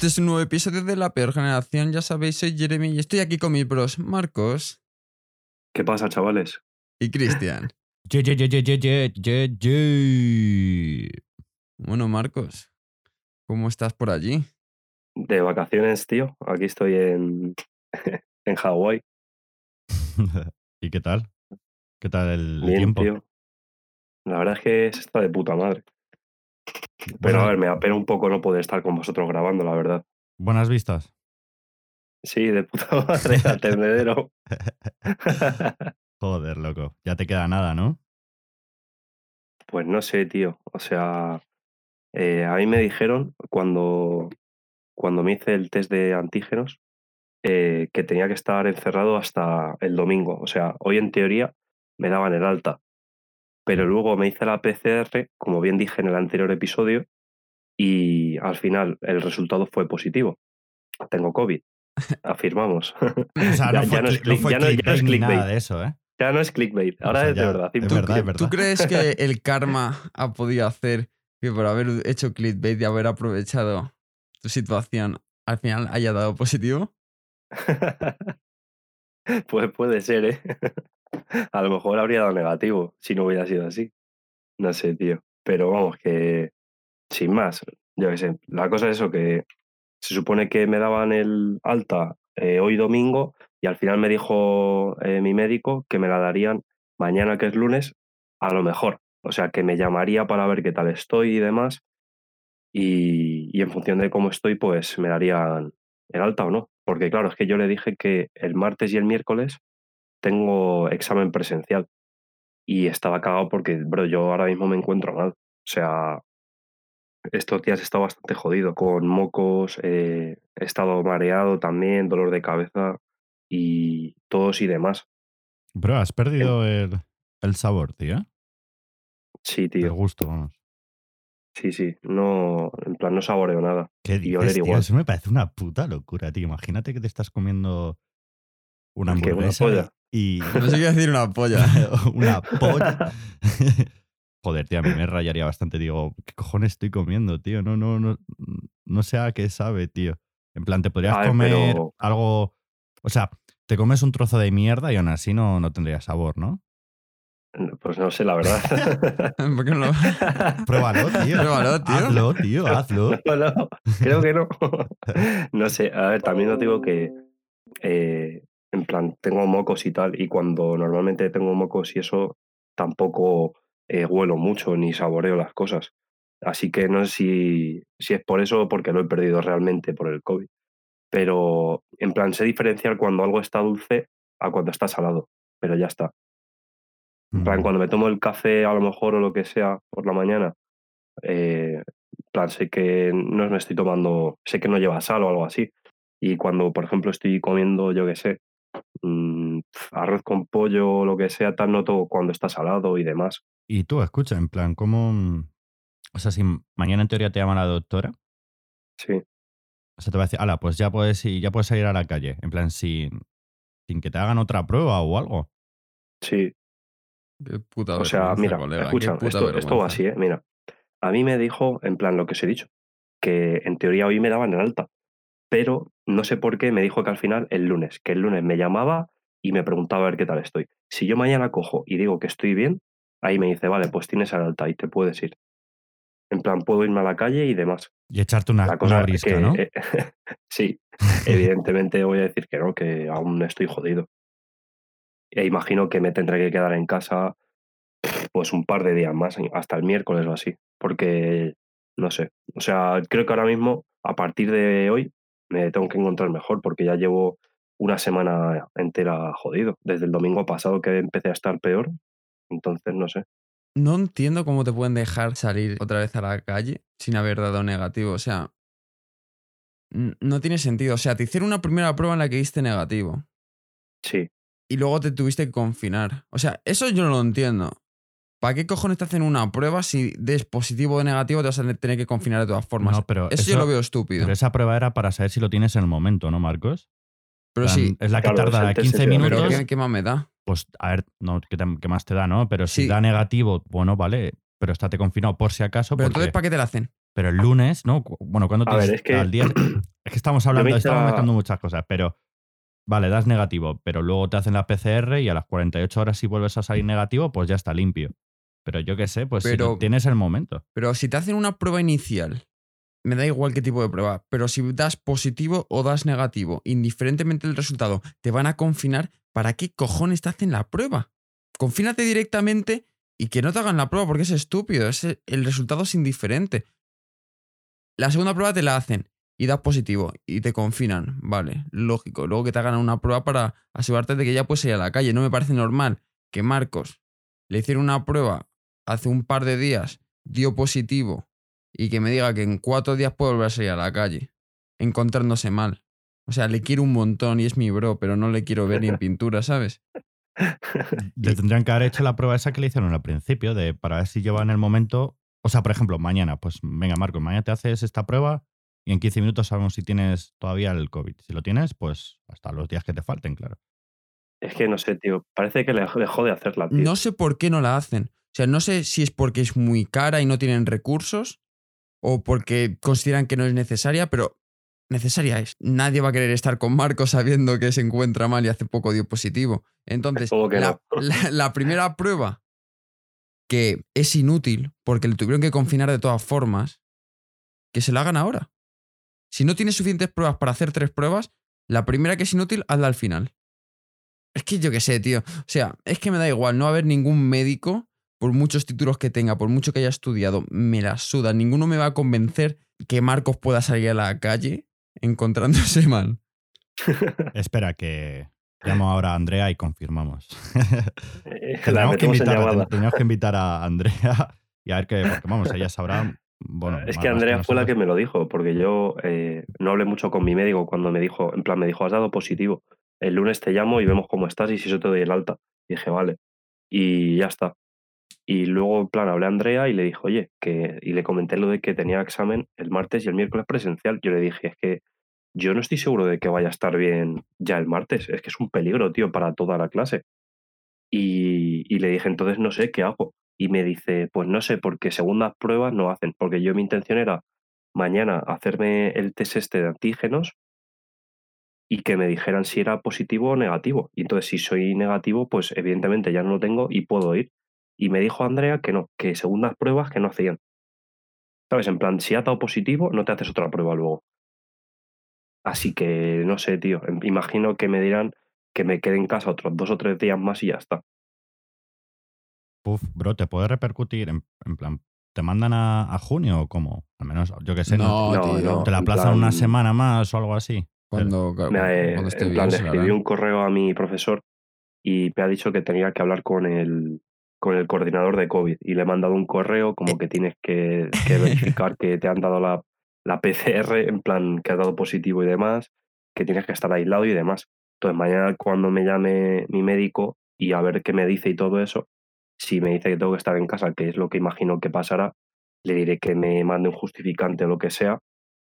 Este es un nuevo episodio de La Peor Generación. Ya sabéis, soy Jeremy y estoy aquí con mis bros Marcos ¿Qué pasa, chavales? y Cristian. Ye, ye, ye, bueno, Marcos, ¿cómo estás por allí? De vacaciones, tío. Aquí estoy en, en Hawái. ¿Y qué tal? ¿Qué tal el, Bien, tiempo? tío. La verdad es que está de puta madre. Pero a ver, me apena un poco no poder estar con vosotros grabando, la verdad. Buenas vistas. Sí, de puta madre, al tendedero. Joder, loco. Ya te queda nada, ¿no? Pues no sé, tío. O sea, eh, a mí me dijeron cuando, cuando me hice el test de antígenos eh, que tenía que estar encerrado hasta el domingo. O sea, hoy en teoría me daban el alta. Pero luego me hice la PCR, como bien dije en el anterior episodio, y al final el resultado fue positivo. Tengo COVID. Afirmamos. O sea, Ya- no, fue, ya no es cli- no click- fue ya no- ya no es clickbait ni nada clickbait. de eso, ¿eh? ya no es clickbait. Ahora O sea, es de verdad. es 100%. verdad, es verdad. ¿Tú crees que el karma ha podido hacer que por haber hecho clickbait y haber aprovechado tu situación al final haya dado positivo? pues puede ser, ¿eh? A lo mejor habría dado negativo si no hubiera sido así. No sé, tío. Pero vamos, que sin más, yo qué sé. La cosa es eso, que se supone que me daban el alta eh, hoy domingo y al final me dijo eh, mi médico que me la darían mañana, que es lunes, a lo mejor. O sea, que me llamaría para ver qué tal estoy y demás. Y, y en función de cómo estoy, pues me darían el alta o no. Porque claro, es que yo le dije que el martes y el miércoles tengo examen presencial. Y estaba cagado porque, bro, yo ahora mismo me encuentro mal. O sea, estos días he estado bastante jodido, con mocos, eh, he estado mareado también, dolor de cabeza y todos y demás. Bro, has perdido el, el sabor, tío. Sí, El tío, gusto, vamos. sí, sí, no, en plan, no saboreo nada. ¿Qué dices, tío? igual. Eso me parece una puta locura, tío. Imagínate que te estás comiendo una ¿Qué, una hamburguesa polla? Y... No sé qué decir una polla. una polla. Joder, tío, a mí me rayaría bastante. Digo, ¿qué cojones estoy comiendo, tío? No, no, no, no sé a qué sabe, tío. En plan, te podrías comer pero- algo. O sea, te comes un trozo de mierda y aún así no, no tendría sabor, ¿no? Pues no sé, la verdad. ¿Por qué no lo- Pruébalo, tío. Pruébalo, tío. Hazlo, tío, hazlo. No, no, creo que no. No sé, a ver, también os digo que eh, en plan tengo mocos y tal, y cuando normalmente tengo mocos y eso, tampoco eh, huelo mucho ni saboreo las cosas. Así que no sé si, si es por eso o porque lo he perdido realmente por el COVID. Pero en plan sé diferenciar cuando algo está dulce a cuando está salado, pero ya está. En plan, cuando me tomo el café a lo mejor o lo que sea por la mañana, eh, en plan, sé que no me estoy tomando, sé que no lleva sal o algo así. Y cuando, por ejemplo, estoy comiendo, yo qué sé, mm, arroz con pollo o lo que sea, tal, noto cuando está salado y demás. Y tú, escucha, en plan, ¿cómo. mm, O sea, si mañana en teoría te llama la doctora, Sí, o sea, te va a decir, ala, pues ya puedes, ir- ya puedes salir a la calle. En plan, sin, sin que te hagan otra prueba o algo. sí. Qué puta O sea, mira, colega, qué escucha, puta esto, esto va así, ¿eh? Mira, a mí me dijo, en plan, lo que os he dicho, que en teoría hoy me daban el alta, pero no sé por qué me dijo que al final el lunes, que el lunes me llamaba y me preguntaba a ver qué tal estoy. Si yo mañana cojo y digo que estoy bien, ahí me dice, vale, pues tienes el alta y te puedes ir. En plan, puedo irme a la calle y demás. Y echarte una, La una cosa es brisca, que, ¿no? eh, sí, evidentemente voy a decir que no, que aún estoy jodido. E imagino que me tendré que quedar en casa pues un par de días más, hasta el miércoles o así, porque no sé. O sea, creo que ahora mismo, a partir de hoy, me tengo que encontrar mejor, porque ya llevo una semana entera jodido, desde el domingo pasado que empecé a estar peor, entonces no sé. No entiendo cómo te pueden dejar salir otra vez a la calle sin haber dado negativo. O sea, no tiene sentido. O sea, te hicieron una primera prueba en la que diste negativo Sí, y luego te tuviste que confinar. O sea, eso yo no lo entiendo. ¿Para qué cojones te hacen una prueba si des positivo o negativo te vas a tener que confinar de todas formas? No, pero eso, yo eso- lo veo estúpido. Pero esa prueba era para saber si lo tienes en el momento, ¿no, Marcos? Pero plan, sí, Es la que Claro, tarda el test 15 ese de- pero minutos. ¿qué, qué más me da? Pues, a ver, no, ¿qué, te- qué más te da, no? Pero si Sí. da negativo, bueno, vale, pero estate confinado por si acaso. Pero porque- entonces, ¿para qué te la hacen? Pero el lunes, ¿no? Bueno, cuando A te ver, es que- al día Es que estamos hablando, estamos la- mezclando muchas cosas, pero vale, das negativo, pero luego te hacen la PCR y a las 48 horas si vuelves a salir negativo, pues ya está limpio. Pero yo qué sé, pues si no tienes el momento. Pero si te hacen una prueba inicial, me da igual qué tipo de prueba, pero si das positivo o das negativo, indiferentemente del resultado, te van a confinar, ¿para qué cojones te hacen la prueba? Confínate directamente y que no te hagan la prueba porque es estúpido, es, el resultado es indiferente. La segunda prueba te la hacen y das positivo y te confinan, vale, lógico. Luego que te hagan una prueba para asegurarte de que ya puedes ir a la calle. No me parece normal que Marcos le hicieron una prueba hace un par de días, dio positivo y que me diga que en cuatro días puede volver a salir a la calle, encontrándose mal. O sea, le quiero un montón y es mi bro, pero no le quiero ver ni en pintura, ¿sabes? Le tendrían que haber hecho la prueba esa que le hicieron al principio, de para ver si lleva en el momento. O sea, por ejemplo, mañana, pues venga, Marco, mañana te haces esta prueba y en 15 minutos sabemos si tienes todavía el COVID. Si lo tienes, pues hasta los días que te falten, claro. Es que no sé, tío. Parece que le dejó de hacerla, tío. No sé por qué no la hacen. O sea, no sé si es porque es muy cara y no tienen recursos o porque consideran que no es necesaria, pero necesaria es. Nadie va a querer estar con Marcos sabiendo que se encuentra mal y hace poco dio positivo. Entonces, ¿Cómo que la, no? la- la primera prueba que es inútil porque le tuvieron que confinar de todas formas, que se la hagan ahora. Si no tienes suficientes pruebas para hacer tres pruebas, la primera que es inútil, hazla al final. Es que yo qué sé, tío. O sea, es que me da igual, no va a haber ningún médico, por muchos títulos que tenga, por mucho que haya estudiado, me la suda. Ninguno me va a convencer que Marcos pueda salir a la calle encontrándose mal. Espera, que llamo ahora a Andrea y confirmamos. Tendríamos que, invitar, tendríamos que invitar a Andrea y a ver qué. Porque vamos, ella sabrá. Bueno, es que Andrea fue la que me lo dijo, porque yo eh, no hablé mucho con mi médico cuando me dijo, en plan, me dijo, has dado positivo. El lunes te llamo y vemos cómo estás y si eso te doy el alta. Y dije, vale. Y ya está. Y luego, en plan, hablé a Andrea y le dije, oye, que, y le comenté lo de que tenía examen el martes y el miércoles presencial. Yo le dije, es que yo no estoy seguro de que vaya a estar bien ya el martes. Es que es un peligro, tío, para toda la clase. Y, y le dije, entonces no sé qué hago. Y me dice, pues no sé, porque segundas pruebas no hacen. Porque yo mi intención era mañana hacerme el test este de antígenos y que me dijeran si era positivo o negativo. Y entonces si soy negativo, pues evidentemente ya no lo tengo y puedo ir. Y me dijo Andrea que no, que segundas pruebas que no hacían. ¿Sabes? En plan, si has dado positivo, no te haces otra prueba luego. Así que no sé, tío. em- Imagino que me dirán que me quede en casa otros dos o tres días más y ya está. Puf, bro, ¿te puede repercutir? En, en plan, ¿te mandan a, a junio o cómo? Al menos, yo qué sé, ¿no? No, No, tío. no. ¿Te la aplazan una semana más o algo así? Cuando, Me ha, cuando esté en bien, plan, le escribí un correo a mi profesor y me ha dicho que tenía que hablar con el, con el coordinador de COVID y le he mandado un correo como que tienes que, verificar que te han dado la, la PCR, en plan que has dado positivo y demás, que tienes que estar aislado y demás. Entonces mañana cuando me llame mi médico y a ver qué me dice y todo eso, si me dice que tengo que estar en casa, que es lo que imagino que pasará, le diré que me mande un justificante o lo que sea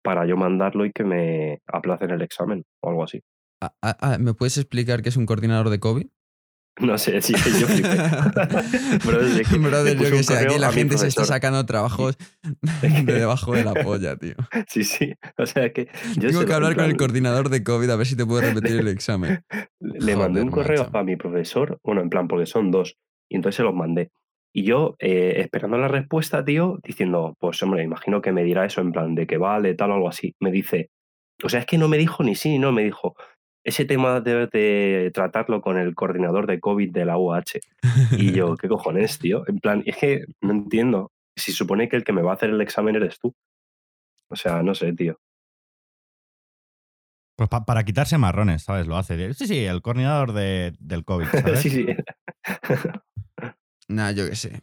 para yo mandarlo y que me aplacen el examen o algo así. Ah, ah, ah, ¿Me puedes explicar qué es un coordinador de COVID? No sé, sí, yo flipé. Brother, es que Brother, yo que sé, aquí la gente se está sacando trabajos de debajo de la polla, tío. Sí, sí. O sea que yo Tengo que hablar con el coordinador de COVID a ver si te puedo repetir el examen. Le mandé un correo macho. a mi profesor, bueno, en plan, porque son dos, y entonces se los mandé. Y yo, eh, esperando la respuesta, tío, diciendo, pues hombre, imagino que me dirá eso, en plan, de que vale, tal o algo así. Me dice, o sea, es que no me dijo ni sí ni no, me dijo, ese tema debes de tratarlo con el coordinador de COVID de la UH. Y yo, ¿qué cojones, tío? En plan, es que no entiendo. Si supone que el que me va a hacer el examen eres tú. O sea, no sé, tío. Pues pa- para quitarse marrones, ¿sabes? Lo hace. Sí, sí, el coordinador de- del COVID, ¿sabes? sí, sí. Nah, yo qué sé.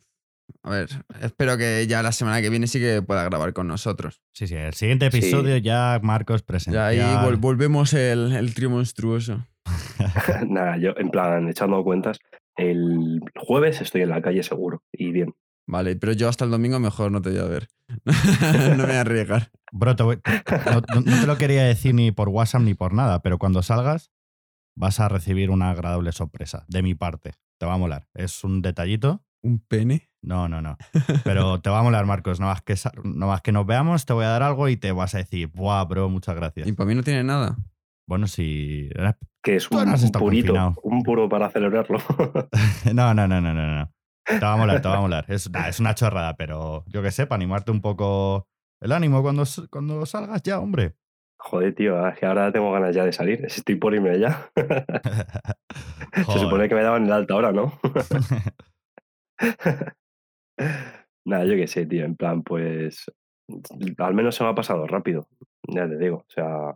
A ver, espero que ya la semana que viene sí que pueda grabar con nosotros. Sí, sí, el siguiente Sí. episodio ya Marcos Ya presenta. ahí vol- volvemos el, el trío monstruoso. Nada, yo, en plan, echando cuentas, el jueves estoy en la calle seguro. Y bien. Vale, pero yo hasta el domingo mejor no te voy a ver. no me voy a arriesgar. Bro, te voy- no, no- no te lo quería decir ni por WhatsApp ni por nada, pero cuando salgas vas a recibir una agradable sorpresa de mi parte. Te va a molar. Es un detallito ¿Un pene? No, no, no. Pero te va a molar, Marcos. No más que, no más que nos veamos, te voy a dar algo y te vas a decir, ¡buah, bro! Muchas gracias. Y para mí no tiene nada. Bueno, si. Que es un, purito, confinado. un puro para celebrarlo. No, no, no, no, no, no. Te va a molar, te va a molar. Es, nah, es una chorrada, pero yo que sé, para animarte un poco el ánimo cuando, s- cuando salgas ya, hombre. Joder, tío, es que ahora tengo ganas ya de salir. Estoy por irme ya. Se supone que me daban el alta ahora, ¿no? Nada, yo qué sé, tío. En plan, pues. Al menos se me ha pasado rápido. Ya te digo. O sea,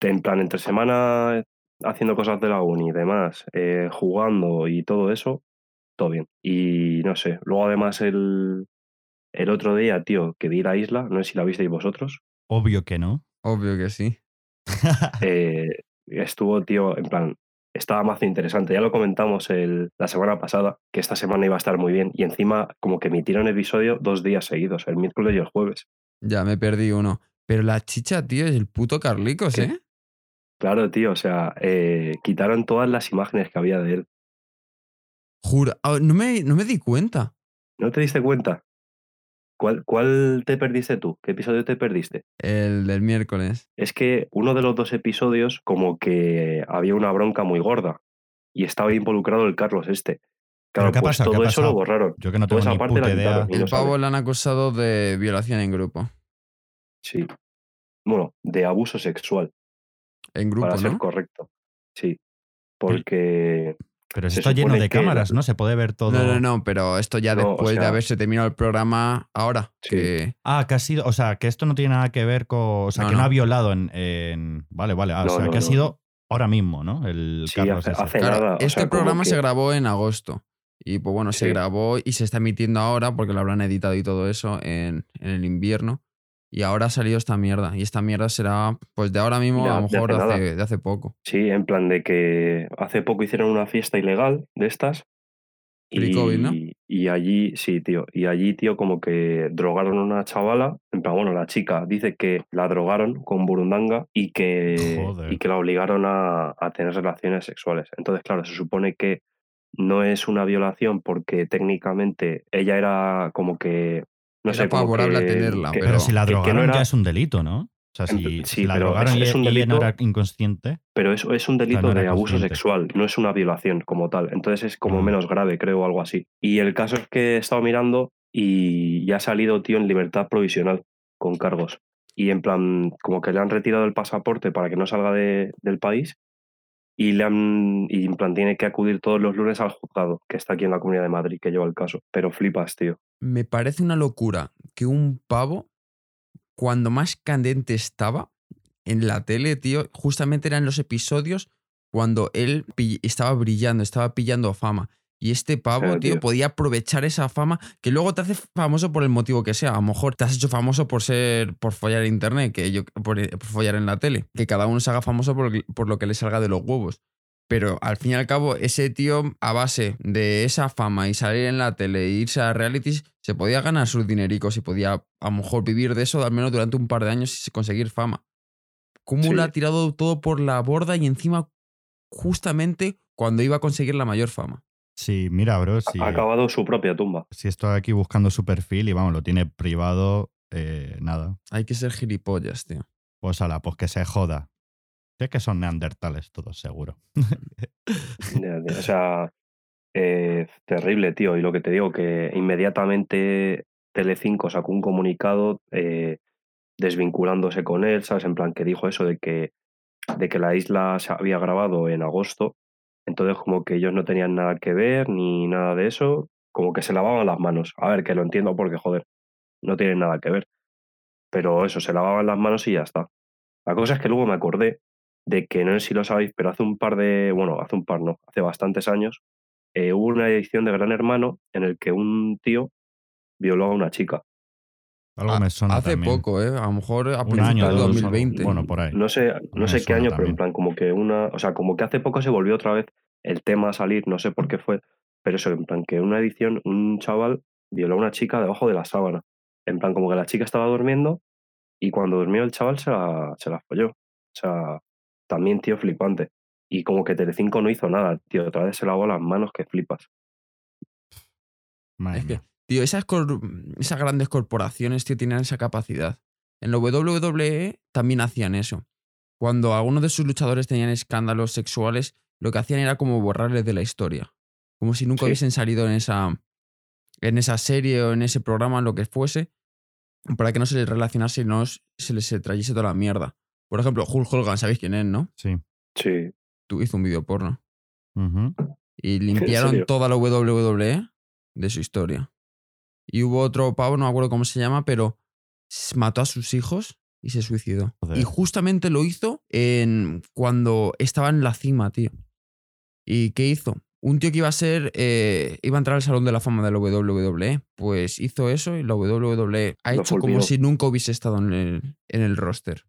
en plan, entre semana haciendo cosas de la uni y demás, eh, jugando y todo eso, todo bien. Y no sé. Luego, además, el, el otro día, tío, que vi la isla, no sé si la visteis vosotros. Obvio que no. Obvio que sí. eh, estuvo, tío, en plan, estaba más interesante. Ya lo comentamos el- la semana pasada, que esta semana iba a estar muy bien. Y encima, como que emitieron episodio dos días seguidos, el miércoles y el jueves. Ya me perdí uno. Pero la chicha, tío, es el puto Carlicos, ¿Qué? ¿eh? Claro, tío, o sea, eh, quitaron todas las imágenes que había de él. Jura. ah, no, me, no me di cuenta. ¿No te diste cuenta? ¿Cuál, ¿Cuál te perdiste tú? ¿Qué episodio te perdiste? El del miércoles. Es que uno de los dos episodios, como que había una bronca muy gorda y estaba involucrado el Carlos este. Claro, ¿Pero qué pues todo eso lo borraron. Yo que no tengo esa ni parte puta idea. El pavo le han acusado de violación en grupo. Sí. Bueno, de abuso sexual, En grupo, para ser correcto. Sí. Porque. Pero Se está lleno de cámaras, ¿no? Se puede ver todo. No, no, no, pero esto ya No, o después de haberse terminado el programa ahora. Sí. Que Ah, que ha sido. O sea, que esto no tiene nada que ver con. O sea, No, que no, no. ha violado en. en- Vale, vale. ah, o sea, no, que ha sido ahora mismo, ¿no? El Sí, Carlos hace- ese. hace- Claro, nada, o este sea, programa se grabó en agosto. Y pues bueno, se grabó y se está emitiendo ahora porque lo habrán editado y todo eso en, en el invierno. Y ahora ha salido esta mierda. Y esta mierda será, pues de ahora mismo, a lo mejor de hace de hace poco. Sí, en plan de que hace poco hicieron una fiesta ilegal de estas. Y, y allí, sí, tío. Y allí, tío, como que drogaron a una chavala. En plan, bueno, la chica dice que la drogaron con burundanga y que, Joder. y que la obligaron a, a tener relaciones sexuales. Entonces, claro, se supone que no es una violación porque técnicamente ella era como que. No Era sé, favorable a tenerla, que- Pero pero- si la que- que no drogaron era- ya es un delito, ¿no? O sea, si, si la drogaron es- y, es un y ella no delito- era inconsciente. Pero eso es un delito no de abuso consciente. sexual, no es una violación como tal. Entonces es como Mm. menos grave, creo, o algo así. Y el caso es que he estado mirando y ya ha salido, tío, en libertad provisional con cargos. Y en plan, como que le han retirado el pasaporte para que no salga de- del país y le han y en plan tiene que acudir todos los lunes al juzgado, que está aquí en la Comunidad de Madrid, que lleva el caso. Pero flipas, tío. Me parece una locura que un pavo, cuando más candente estaba en la tele, tío, justamente eran los episodios cuando él estaba brillando, estaba pillando fama. Y este pavo, tío, tío. podía aprovechar esa fama que luego te hace famoso por el motivo que sea. A lo mejor te has hecho famoso por ser, por follar en internet, que yo, por, por follar en la tele. Que cada uno se haga famoso por, por lo que le salga de los huevos. Pero al fin y al cabo, ese tío, a base de esa fama y salir en la tele e irse a realities, se podía ganar sus dinericos y podía a lo mejor vivir de eso al menos durante un par de años y conseguir fama. ¿Cómo Sí. le ha tirado todo por la borda y encima justamente cuando iba a conseguir la mayor fama? Sí, mira, bro, si, Ha acabado su propia tumba. si estoy aquí buscando su perfil y vamos, lo tiene privado, eh, nada. Hay que ser gilipollas, tío. Pues ala, pues que se joda. Es que son neandertales todos, seguro. O sea, eh, terrible, tío. Y lo que te digo, que inmediatamente Telecinco sacó un comunicado eh, desvinculándose con él, ¿sabes? En plan que dijo eso de que, de que la isla se había grabado en agosto. Entonces, como que ellos no tenían nada que ver ni nada de eso. Como que se lavaban las manos. A ver, que lo entiendo porque, joder, no tienen nada que ver. Pero eso, se lavaban las manos y ya está. La cosa es que luego me acordé de que no sé si lo sabéis, pero hace un par de, bueno, hace un par no, hace bastantes años, eh, hubo una edición de Gran Hermano en el que un tío violó a una chica. Algo Ah, me suena Hace también. poco, ¿eh? A lo mejor a Un principios año, del dos, 2020. Bueno, por ahí. No sé, no sé qué año, pero en plan como que una, o sea, como que hace poco se volvió otra vez el tema a salir, no sé por qué fue, pero eso, en plan que una edición, un chaval violó a una chica debajo de la sábana. En plan como que la chica estaba durmiendo y cuando durmió el chaval se la, se la folló. O sea, también, tío, flipante. Y como que Telecinco no hizo nada, tío. Otra vez se lavó las manos que flipas. Madre Es que, mía. Tío, esas, cor- esas grandes corporaciones, tío, tienen esa capacidad. En la WWE también hacían eso. Cuando algunos de sus luchadores tenían escándalos sexuales, lo que hacían era como borrarles de la historia. Como si nunca Sí. hubiesen salido en esa, en esa serie o en ese programa, lo que fuese, para que no se les relacionase y no se les trayese toda la mierda. Por ejemplo, Hulk Hogan, ¿sabéis quién es, no? Sí. Sí. Tú hizo un vídeo porno. Y limpiaron toda la WWE de su historia. Y hubo otro pavo, no me acuerdo cómo se llama, pero mató a sus hijos y se suicidó. Joder. Y justamente lo hizo en, cuando estaba en la cima, tío. ¿Y qué hizo? Un tío que iba a ser, eh, iba a entrar al Salón de la Fama de la WWE, pues hizo eso y la WWE ha Lo hecho como si nunca hubiese estado en el, en el roster.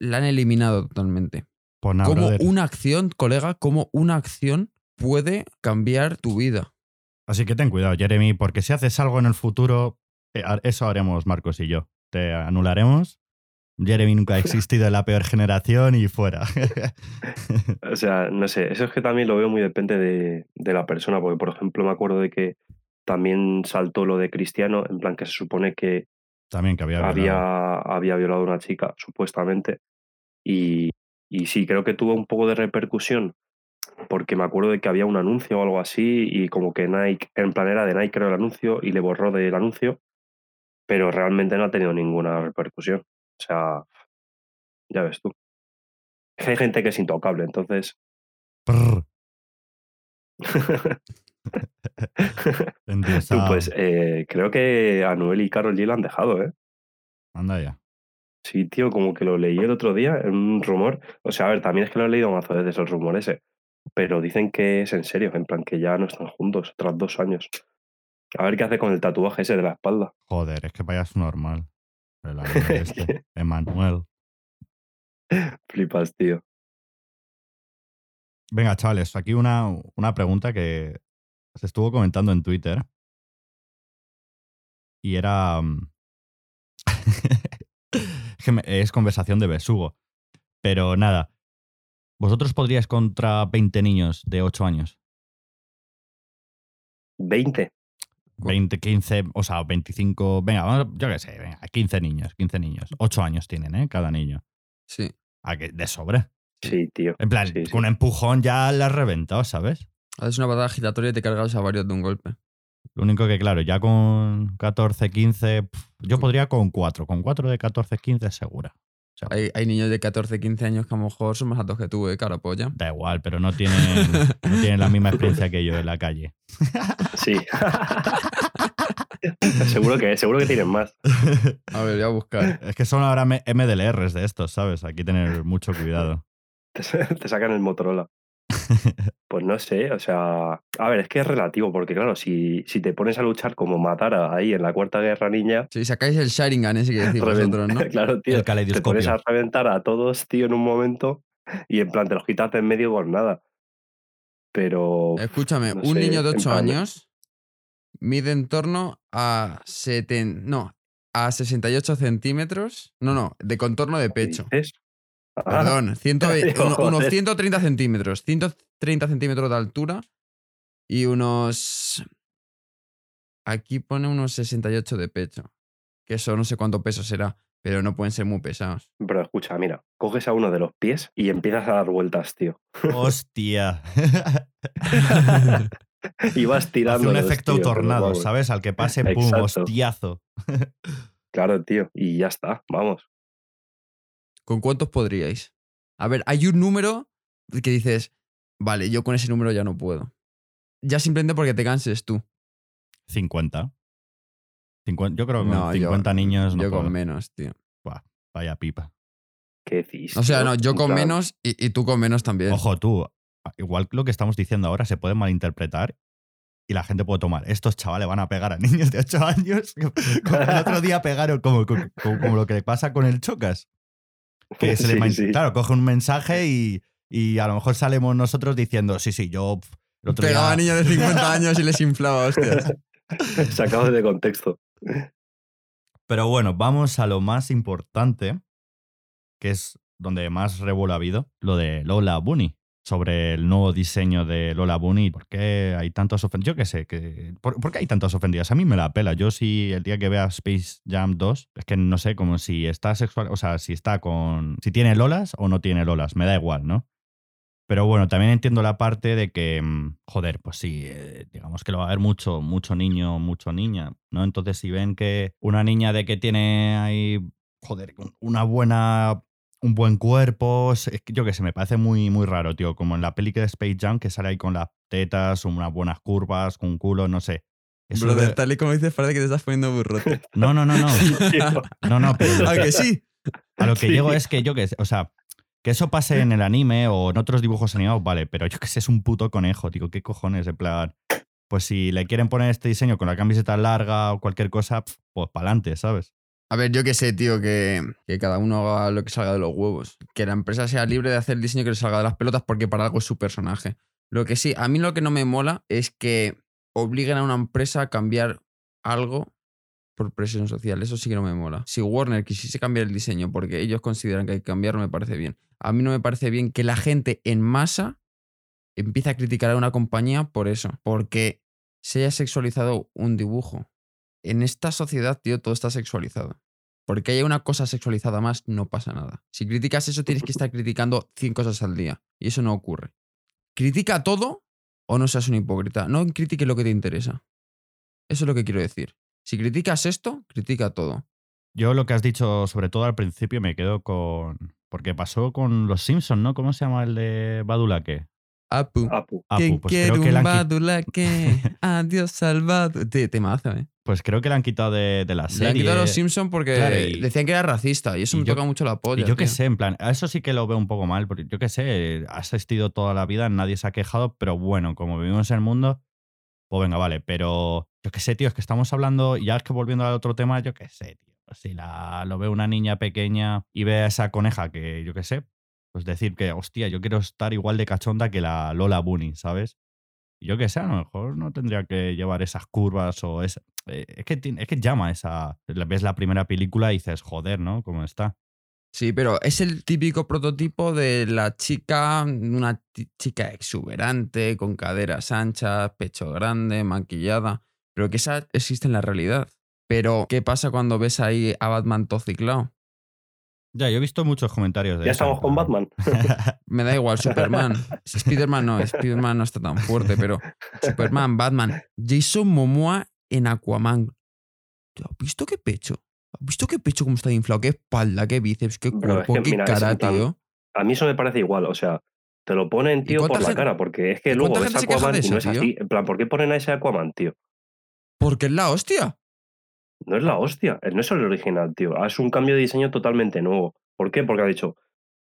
La han eliminado totalmente. Pues nada, como brother. una acción, colega, como una acción puede cambiar tu vida. Así que ten cuidado, Jeremy, porque si haces algo en el futuro, eh, eso haremos Marcos y yo. Te anularemos. Jeremy nunca ha existido en la peor generación y fuera. O sea, no sé, eso es que también lo veo muy depende de, de la persona, porque por ejemplo me acuerdo de que también saltó lo de Cristiano, en plan que se supone que También que había. violado. había, había violado a una chica, supuestamente, y, y sí, creo que tuvo un poco de repercusión, porque me acuerdo de que había un anuncio o algo así, y como que Nike, en plan era de Nike creo el anuncio, y le borró del anuncio, pero realmente no ha tenido ninguna repercusión. O sea, ya ves tú. Hay gente que es intocable, entonces... Tú, pues eh, creo que a Noel y Carol G la han dejado, ¿eh? Anda ya. Sí, tío, como que lo leí el otro día en un rumor. O sea, a ver, también es que lo he leído mazo veces el rumor ese. Pero dicen que es en serio, en plan que ya no están juntos tras dos años. A ver qué hace con el tatuaje ese de la espalda. Joder, es que vaya su normal. El este, Emanuel. Flipas, tío. Venga, chavales, aquí una, una pregunta que se estuvo comentando en Twitter. Y era. mm, es que me- es conversación de besugo. Pero nada. ¿Vosotros podríais contra 20 niños de 8 años? 20. 20, 15, o sea, 25. Venga, vamos, yo qué sé, venga, 15 niños, 15 niños. 8 años tienen, ¿eh? Cada niño. Sí. ¿A qué? De sobre. Sí, tío. En plan, Sí, sí. con un empujón ya la has reventado, ¿sabes? Haces una patada giratoria y te cargas a varios de un golpe. Lo único que, claro, ya con 14, 15, pf, yo podría con 4. Con 4 de 14, 15 segura. O sea, Hay, hay niños de 14, 15 años que a lo mejor son más altos que tú, ¿eh? Cara polla. da igual, pero no tienen, no tienen la misma experiencia que yo en la calle. Sí. seguro que seguro que tienen más. A ver, voy a buscar. Es que son ahora MDLRs de estos, ¿sabes? Aquí tener mucho cuidado. Te sacan el Motorola. Pues no sé, o sea, a ver, es que es relativo, porque claro, si, si te pones a luchar como Matara ahí en la Cuarta Guerra Ninja, Si sacáis el Sharingan ese que decís vosotros, ¿no? claro, tío, El te pones a reventar a todos, tío, en un momento y en plan te los quitas de en medio con nada. Pero Escúchame, no un sé, niño de en 8 plan- años mide en torno a, seten- no, a 68 centímetros. No, no, de contorno de ¿qué pecho. dices? Ah, Perdón, 120 Digo, uno- unos joder. 130 centímetros. 130 centímetros de altura y unos. Aquí pone unos 68 de pecho. Que eso no sé cuánto peso será, pero no pueden ser muy pesados. Pero escucha, mira, coges a uno de los pies y empiezas a dar vueltas, tío. Hostia. Y vas Hace tirando. un efecto tornado, ¿sabes? Al que pase, pum, Exacto. hostiazo. Claro, tío. Y ya está, vamos. ¿Con cuántos podríais? A ver, hay un número que dices, vale, yo con ese número ya no puedo. Ya simplemente porque te canses tú. 50. 50 yo creo que No, con yo- 50 niños no yo puedo. con menos, tío. Vaya pipa. ¿Qué decís? O sea, no, yo con menos y, y tú con menos también. Ojo, tú, igual lo que estamos diciendo ahora se puede malinterpretar y la gente puede tomar. Estos chavales van a pegar a niños de 8 años. Como el otro día pegaron, como, como, como lo que le pasa con el Chocas. Que se le Sí, man- sí. Claro, coge un mensaje y, y a lo mejor salimos nosotros diciendo, sí, sí, yo pf, el otro Pegaba a niños de 50 años y les inflaba, hostias. Sacado de contexto. Pero bueno, vamos a lo más importante, que es donde más revuelo ha habido, lo de Lola Bunny. Sobre el nuevo diseño de Lola Bunny. ¿Por qué hay tantos ofendidos? Yo qué sé, que, ¿por, qué hay tantos ofendidos? A mí me la pela. Yo si el día que vea Space Jam 2, es que no sé, como si está sexual, o sea, si está con, si tiene Lolas o no tiene Lolas, me da igual, ¿no? Pero bueno, también entiendo la parte de que, mm, joder, pues sí, eh, digamos que lo va a haber mucho, mucho niño, mucho niña, ¿no? Entonces, si ven que una niña de que tiene ahí, joder, un- una buena, un buen cuerpo, yo que sé, me parece muy, muy raro, tío, como en la película de Space Jam, que sale ahí con las tetas, unas buenas curvas, con un culo, no sé. Eso Brother, de- tal y como dices, parece que te estás poniendo burrote. No, no, no, no. No, no, pero ¿A que sí? a lo que Sí. llego es que yo que sé, o sea, que eso pase en el anime o en otros dibujos animados, vale, pero yo que sé, es un puto conejo, tío, ¿qué cojones? En plan, pues si le quieren poner este diseño con la camiseta larga o cualquier cosa, pues para adelante, ¿sabes? A ver, yo qué sé, tío, que, que cada uno haga lo que salga de los huevos. Que la empresa sea libre de hacer el diseño que le salga de las pelotas porque para algo es su personaje. Lo que sí, a mí lo que no me mola es que obliguen a una empresa a cambiar algo por presión social. Eso sí que no me mola. Si Warner quisiese cambiar el diseño porque ellos consideran que hay que cambiarlo, me parece bien. A mí no me parece bien que la gente en masa empiece a criticar a una compañía por eso. Porque se haya sexualizado un dibujo. En esta sociedad, tío, todo está sexualizado. Porque haya una cosa sexualizada más, no pasa nada. Si criticas eso, tienes que estar criticando 100 cosas al día. Y eso no ocurre. Critica todo o no seas un hipócrita. No critiques lo que te interesa. Eso es lo que quiero decir. Si criticas esto, critica todo. Yo lo que has dicho, sobre todo al principio, me quedo con. Porque pasó con los Simpsons, ¿no? ¿Cómo se llama el de Badulaque? Apu. Apu. Apu, ¿Quién pues creo que un han, badulaque? Adiós salvado. Te, temazo, ¿eh? Pues creo que le han quitado de, de la Le serie. han quitado a los Simpsons porque Claro, y- decían que era racista y eso y me yo- toca mucho la polla. Y yo qué sé, en plan, a eso sí que lo veo un poco mal, porque yo qué sé, ha existido toda la vida, nadie se ha quejado, pero bueno, como vivimos en el mundo, pues venga, vale, pero yo qué sé, tío, es que estamos hablando, ya es que volviendo al otro tema, yo qué sé, tío, si la, lo ve una niña pequeña y ve a esa coneja que, yo qué sé, pues decir que, hostia, yo quiero estar igual de cachonda que la Lola Bunny, ¿sabes? Yo qué sé, a lo mejor no tendría que llevar esas curvas o esa... eh, Es que, es que llama esa... Ves la primera película y dices, joder, ¿no? ¿Cómo está? Sí, pero es el típico prototipo de la chica, una chica exuberante, con caderas anchas, pecho grande, maquillada, pero que esa existe en la realidad. Pero, ¿qué pasa cuando ves ahí a Batman todo ciclado? Ya, yo he visto muchos comentarios de Ya eso, estamos con Batman. Me da igual, Superman. Spiderman no, Spiderman no está tan fuerte, pero Superman, Batman, Jason Momoa en Aquaman. ¿Tú ¿Has visto qué pecho? ¿Has visto qué pecho cómo está inflado? ¿Qué espalda? ¿Qué bíceps? ¿Qué es cuerpo? que ¿Qué mira, cara, tío? A mí eso me parece igual, o sea, te lo ponen, tío, por la gente- cara, porque es que luego ves Aquaman y no es tío? así. En plan, ¿por qué ponen a ese Aquaman, tío? Porque es la hostia. No es la hostia, no es el original, tío. Ah, Es un cambio de diseño totalmente nuevo. ¿Por qué? Porque ha dicho,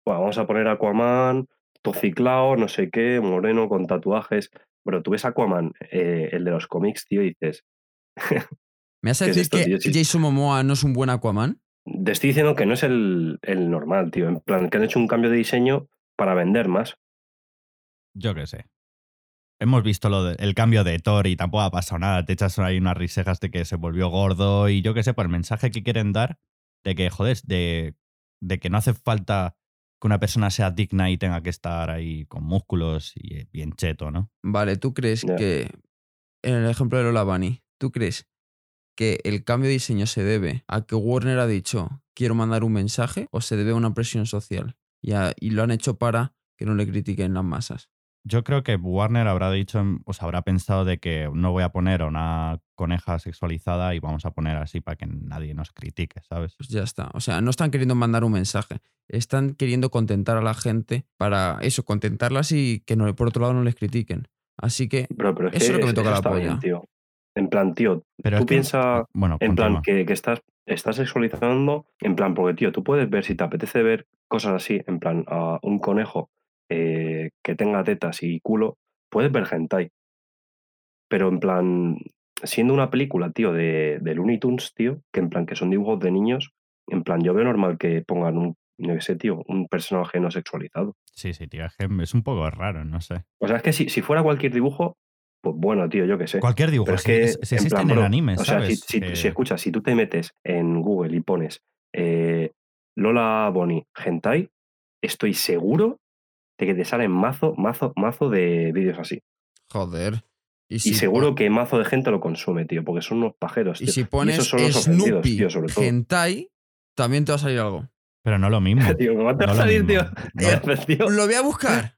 "Buah, vamos a poner Aquaman, tociclao, no sé qué, moreno, con tatuajes. Pero tú ves Aquaman, eh, el de los cómics, tío, y dices, ¿Me vas a ¿Qué es decir esto, que tío? Jason Momoa no es un buen Aquaman? te estoy diciendo que no es el, el normal, tío. En plan, que han hecho un cambio de diseño para vender más. Yo qué sé. Hemos visto lo de- el cambio de Thor y tampoco ha pasado nada. Te echas ahí unas risejas de que se volvió gordo y yo qué sé, por el mensaje que quieren dar de que, joder, de, de que no hace falta que una persona sea digna y tenga que estar ahí con músculos y eh, bien cheto, ¿no? Vale, ¿tú crees que, en el ejemplo de Lola Bunny, ¿tú crees que el cambio de diseño se debe a que Warner ha dicho quiero mandar un mensaje o se debe a una presión social? Y, a- y lo han hecho para que no le critiquen las masas. Yo creo que Warner habrá dicho, o sea, habrá pensado de que no voy a poner a una coneja sexualizada y vamos a poner así para que nadie nos critique, ¿sabes? Pues ya está. O sea, no están queriendo mandar un mensaje. Están queriendo contentar a la gente para eso, contentarlas y que no, por otro lado no les critiquen. Así que pero es Eso es que lo que me es- toca la polla. bien, tío. En plan, tío, Pero tú es que- piensas Bueno, en plan que, que estás, estás sexualizando, en plan, porque, tío, tú puedes ver si te apetece ver cosas así, en plan, a un conejo eh, que tenga tetas y culo, puedes ver hentai. Pero en plan, siendo una película, tío, de, de Looney Tunes, tío, que en plan que son dibujos de niños, en plan, yo veo normal que pongan un, no sé, tío, un personaje no sexualizado. Sí, sí, tío, es un poco raro, no sé. O sea, es que si, si fuera cualquier dibujo, pues bueno, tío, yo qué sé. Cualquier dibujo, Pero es si, que, si en existe plan, en el bro, anime, o sea, si escuchas, si tú te metes en Google y pones eh, Lola Bonnie hentai, estoy seguro de que te salen mazo, mazo, mazo de vídeos así. Joder. Y, Y si seguro pon- que mazo de gente lo consume, tío, porque son unos pajeros, y tío. si esos pones son los Snoopy tío, sobre todo. hentai, también te va a salir algo. Pero no lo mismo. Tío, ¿cómo te va a lo salir, mismo. tío? No, Lo voy a buscar.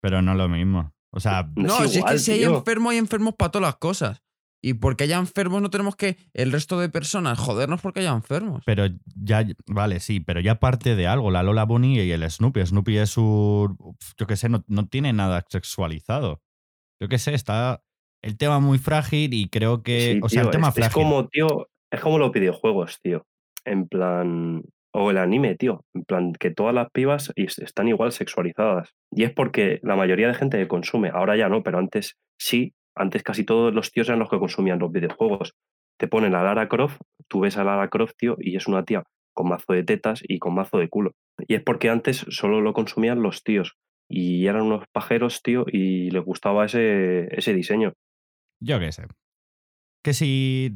pero no lo mismo. O sea, No No, es si es que si hay enfermos, hay enfermos para todas las cosas. Y porque haya enfermos, no tenemos que el resto de personas jodernos porque haya enfermos. pero ya, vale, sí, pero ya parte de algo, la Lola Bunny y el Snoopy. Snoopy es un, yo qué sé, no, no tiene nada sexualizado. Yo qué sé, está el tema muy frágil y creo que, Sí, o sea, tío, el tema es, es frágil. como, tío, es como los videojuegos, tío. En plan, o el anime, tío. En plan, que todas las pibas están igual sexualizadas. Y es porque la mayoría de gente que consume, ahora ya no, pero antes sí, antes casi todos los tíos eran los que consumían los videojuegos. Te ponen a Lara Croft, tú ves a Lara Croft, tío, y es una tía con mazo de tetas y con mazo de culo. Y es porque antes solo lo consumían los tíos. Y eran unos pajeros, tío, y les gustaba ese, ese diseño. Yo qué sé. Que si.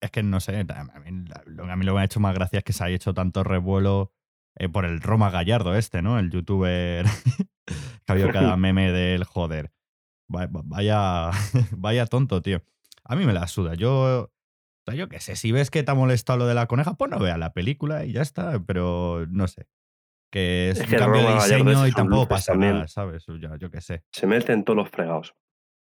Es que no sé. A mí, lo a mí lo que me ha hecho más gracia es que se haya hecho tanto revuelo eh, por el Roma Gallardo este, ¿no? El youtuber que había cada meme del joder. Va- va- Vaya, vaya tonto, tío. A mí me la suda. Yo. O sea, yo qué sé, si ves que te ha molestado lo de la coneja, pues no veas la película y ya está, pero no sé. Que es, Es un que cambio de diseño y tampoco pasa también. nada, ¿sabes? Yo, yo qué sé. Se meten todos los fregados.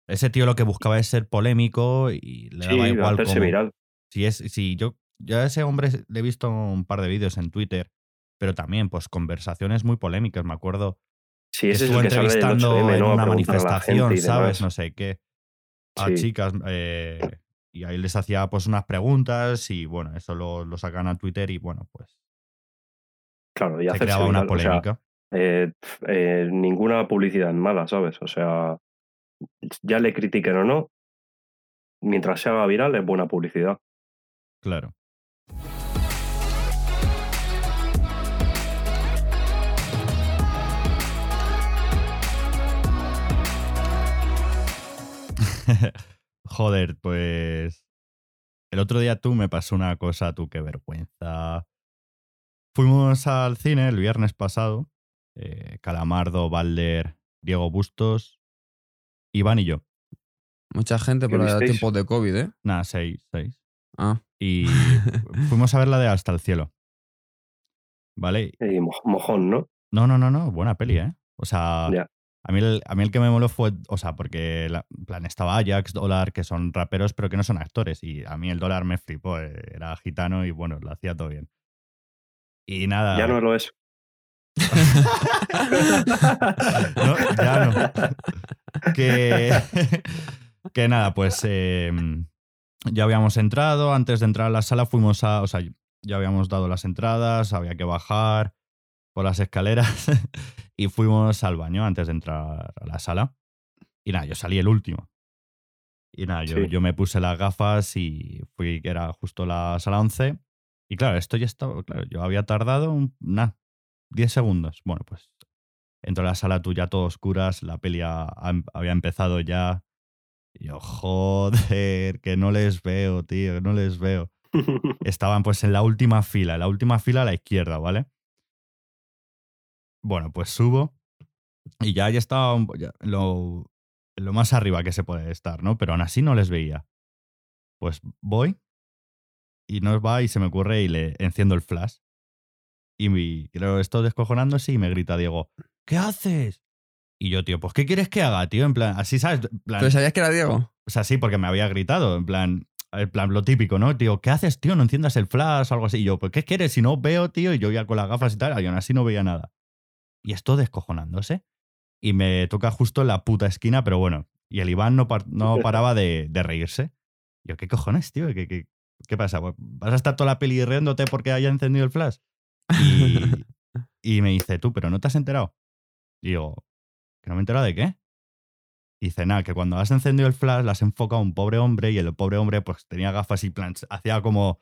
Ese tío lo que buscaba es ser polémico y le Sí, daba igual cómo- viral. Si es, si yo, yo a ese hombre le he visto un par de vídeos en Twitter, pero también, pues, conversaciones muy polémicas. Me acuerdo Sí, ese es estuvo el que sale del entrevistando 8M, en una manifestación, gente ¿sabes? No sé qué. A Sí. chicas. eh, y ahí les hacía pues unas preguntas y bueno, eso lo, lo sacan a Twitter y bueno, pues Claro, y se creaba una viral. O sea, polémica. eh, eh, ninguna publicidad es mala, ¿sabes? O sea, ya le critiquen o no, mientras se haga viral es buena publicidad. Claro. Joder, pues. El otro día tú me pasó una cosa, tú, qué vergüenza. Fuimos al cine el viernes pasado. eh, Calamardo, Balder, Diego Bustos, Iván y yo. Mucha gente, ¿Qué pero era visteis? tiempos de COVID, ¿eh? Nada, seis, seis. Ah, Y fuimos a ver la de Hasta el cielo. ¿Vale? Mo- mojón, ¿no? No, no, no, no, buena peli, ¿eh? O sea, Ya. A mí, el, a mí el que me moló fue, o sea, porque la- en plan estaba Ajax, Dólar, que son raperos, pero que no son actores. Y a mí el Dólar me flipó, eh, era gitano y bueno, lo hacía todo bien. Y nada. Ya no lo es. No, ya no. que, que nada, pues eh, ya habíamos entrado. Antes de entrar a la sala fuimos a. O sea, ya habíamos dado las entradas, había que bajar por las escaleras y fuimos al baño antes de entrar a la sala. Y nada, yo salí el último. Y nada, yo, Sí. yo me puse las gafas y fui, que era justo la sala 11. Y claro, esto ya estaba, claro, yo había tardado, nada, 10 segundos. Bueno, pues entro a la sala tuya todo oscuras, la peli ha- ha em- había empezado ya. Y yo, joder, que no les veo, tío, que no les veo. Estaban pues en la última fila, en la última fila a la izquierda, ¿vale? Bueno, pues subo y ya, ya estaba un- ya lo, lo más arriba que se puede estar, ¿no? Pero aún así no les veía. Pues voy y no va y se me ocurre y le enciendo el flash. Y mi, creo estoy descojonándose y me grita Diego, ¿qué haces? Y yo, tío, pues ¿qué quieres que haga, tío? En plan, así, ¿sabes? En plan, ¿Pero sabías que era Diego? o sea, sí, porque me había gritado, en plan, en plan lo típico, ¿no? Tío, ¿qué haces, tío? No enciendas el flash o algo así. Y yo, pues, ¿qué quieres? Si no veo, tío, y yo ya con las gafas y tal, y aún así no veía nada. Y esto descojonándose. Y me toca justo en la puta esquina, pero bueno. Y el Iván no, par- no paraba de, de reírse. Yo, ¿qué cojones, tío? ¿Qué, qué, qué pasa? ¿Vas a estar toda la peli riéndote porque haya encendido el flash? Y, y me dice, tú, ¿pero no te has enterado? Y digo, ¿que no me he enterado de qué? Y dice, nada, que cuando has encendido el flash, las enfoca a un pobre hombre y el pobre hombre pues tenía gafas y plan, hacía como...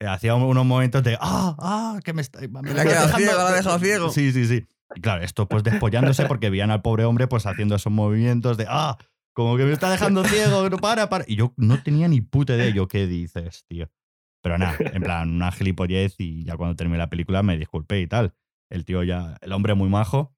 eh, Hacía unos momentos de, ah, ah, que me está... Me la ha quedado ciego, la ha dejado ciego. Sí, sí, sí. Y claro, esto pues despollándose porque veían al pobre hombre pues haciendo esos movimientos de, ah, como que me está dejando ciego, no para, para. Y yo no tenía ni puta idea yo qué dices, tío. Pero nada, en plan, una gilipollez y ya cuando terminé la película me disculpé y tal. El tío ya, el hombre muy majo.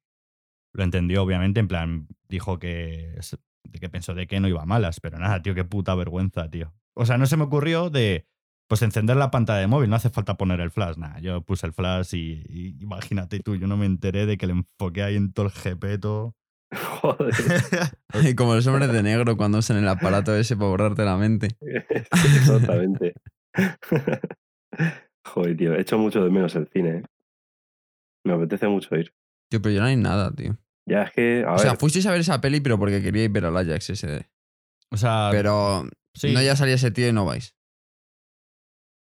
Lo entendió, obviamente, en plan, dijo que, de que pensó de que no iba a malas, pero nada, tío, qué puta vergüenza, tío. O sea, no se me ocurrió de, pues, encender la pantalla de móvil, no hace falta poner el flash, nada, yo puse el flash y, y imagínate tú, yo no me enteré de que le enfoqué ahí en todo el todo. Joder. Y como los hombres de negro cuando usan el aparato ese para borrarte la mente. Exactamente. Joder, tío, he hecho mucho de menos el cine, ¿eh? Me apetece mucho ir. Tío, pero yo no hay nada, tío. Ya es que, a o sea, fuisteis a ver esa peli, pero porque queríais ver al Ajax ese. O sea, Pero sí, no ya salía ese tío y no vais.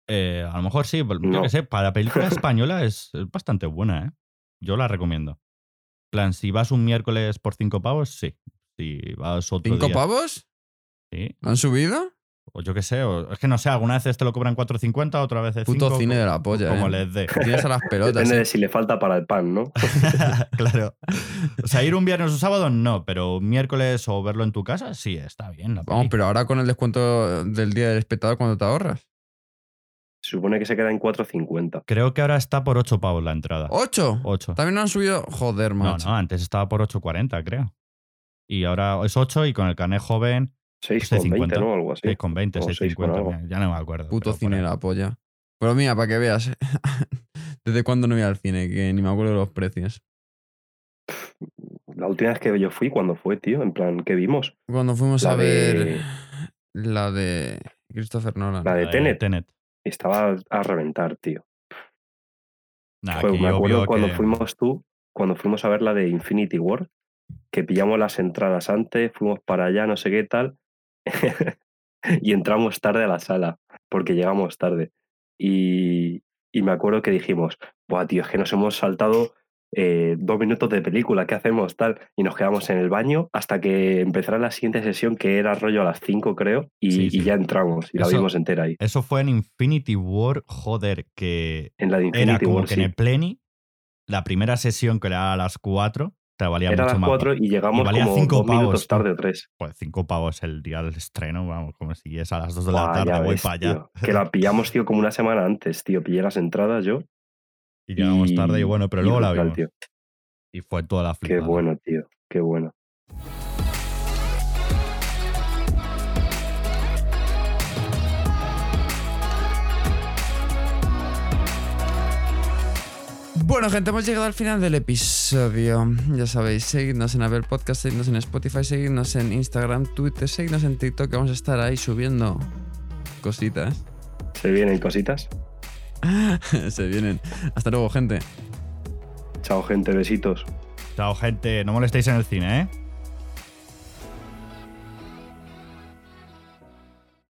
Eh, a lo mejor sí, pero yo No. qué sé, para película española es, es bastante buena, ¿eh? Yo la recomiendo. En plan, si vas un miércoles por cinco pavos, sí. Si vas otro ¿Cinco día, pavos? sí. ¿Han subido? O yo qué sé, o- es que no sé, alguna vez te lo cobran 4.50, otra vez de Puto 5, cine co- de la polla, Como eh. les dé. Tienes a las pelotas. depende eh. de si le falta para el pan, ¿no? claro. O sea, ir un viernes o sábado, no, pero un miércoles o verlo en tu casa, sí, está bien. La Vamos, pero ahora con el descuento del día del espectador, ¿cuánto te ahorras? Se supone que se queda en 4.50. Creo que ahora está por 8 pavos la entrada. ¿Ocho? 8. También han subido. Joder, No, macho. no, antes estaba por 8.40, creo. Y ahora es 8 y con el carnet joven 6,20, 6,50, ¿no? Algo así. 6,20, O 6 con 6,50. algo. mira, Ya no me acuerdo. Puto cine la polla. Pero mira, para que veas. ¿Desde cuándo no iba al cine? Que ni me acuerdo de los precios. La última vez que yo fui, ¿cuándo fue, tío? En plan, ¿qué vimos? Cuando fuimos La a ver de- la de Christopher Nolan. La de La Tenet. Tenet. Estaba a reventar, tío. Nah, Joder, aquí me acuerdo cuando que- fuimos tú, cuando fuimos a ver la de Infinity War, que pillamos las entradas antes, fuimos para allá, no sé qué tal, y entramos tarde a la sala, porque llegamos tarde. Y, y me acuerdo que dijimos, Buah, tío, es que nos hemos saltado eh, dos minutos de película, ¿qué hacemos? Tal, y nos quedamos en el baño hasta que empezara la siguiente sesión, que era rollo a las 5, creo, y, Sí, y ya entramos, y la vimos entera ahí. Eso fue en Infinity War, joder, que En la de era Infinity como War, que sí. en el Pleni, la primera sesión que era a las 4, te valía Era a mucho las más. 4 y llegamos valía como cinco dos pavos, minutos tarde o tres. Pues 5 pavos el día del estreno, vamos, como si es a las 2 de la tarde, voy ves, para allá. tío. Que la pillamos, tío, como una semana antes, tío. Pillé las entradas yo. Y llegamos y- tarde y bueno, pero y luego la vimos. tío. Y fue toda la Qué flipada. bueno, tío. Qué bueno. Bueno, gente, hemos llegado al final del episodio. Ya sabéis, seguidnos en Apple Podcast, seguidnos en Spotify, seguidnos en Instagram, Twitter, seguidnos en TikTok, que vamos a estar ahí subiendo cositas. ¿Se vienen cositas? Se vienen. Hasta luego, gente. Chao, gente. Besitos. Chao, gente. No molestéis en el cine, ¿eh?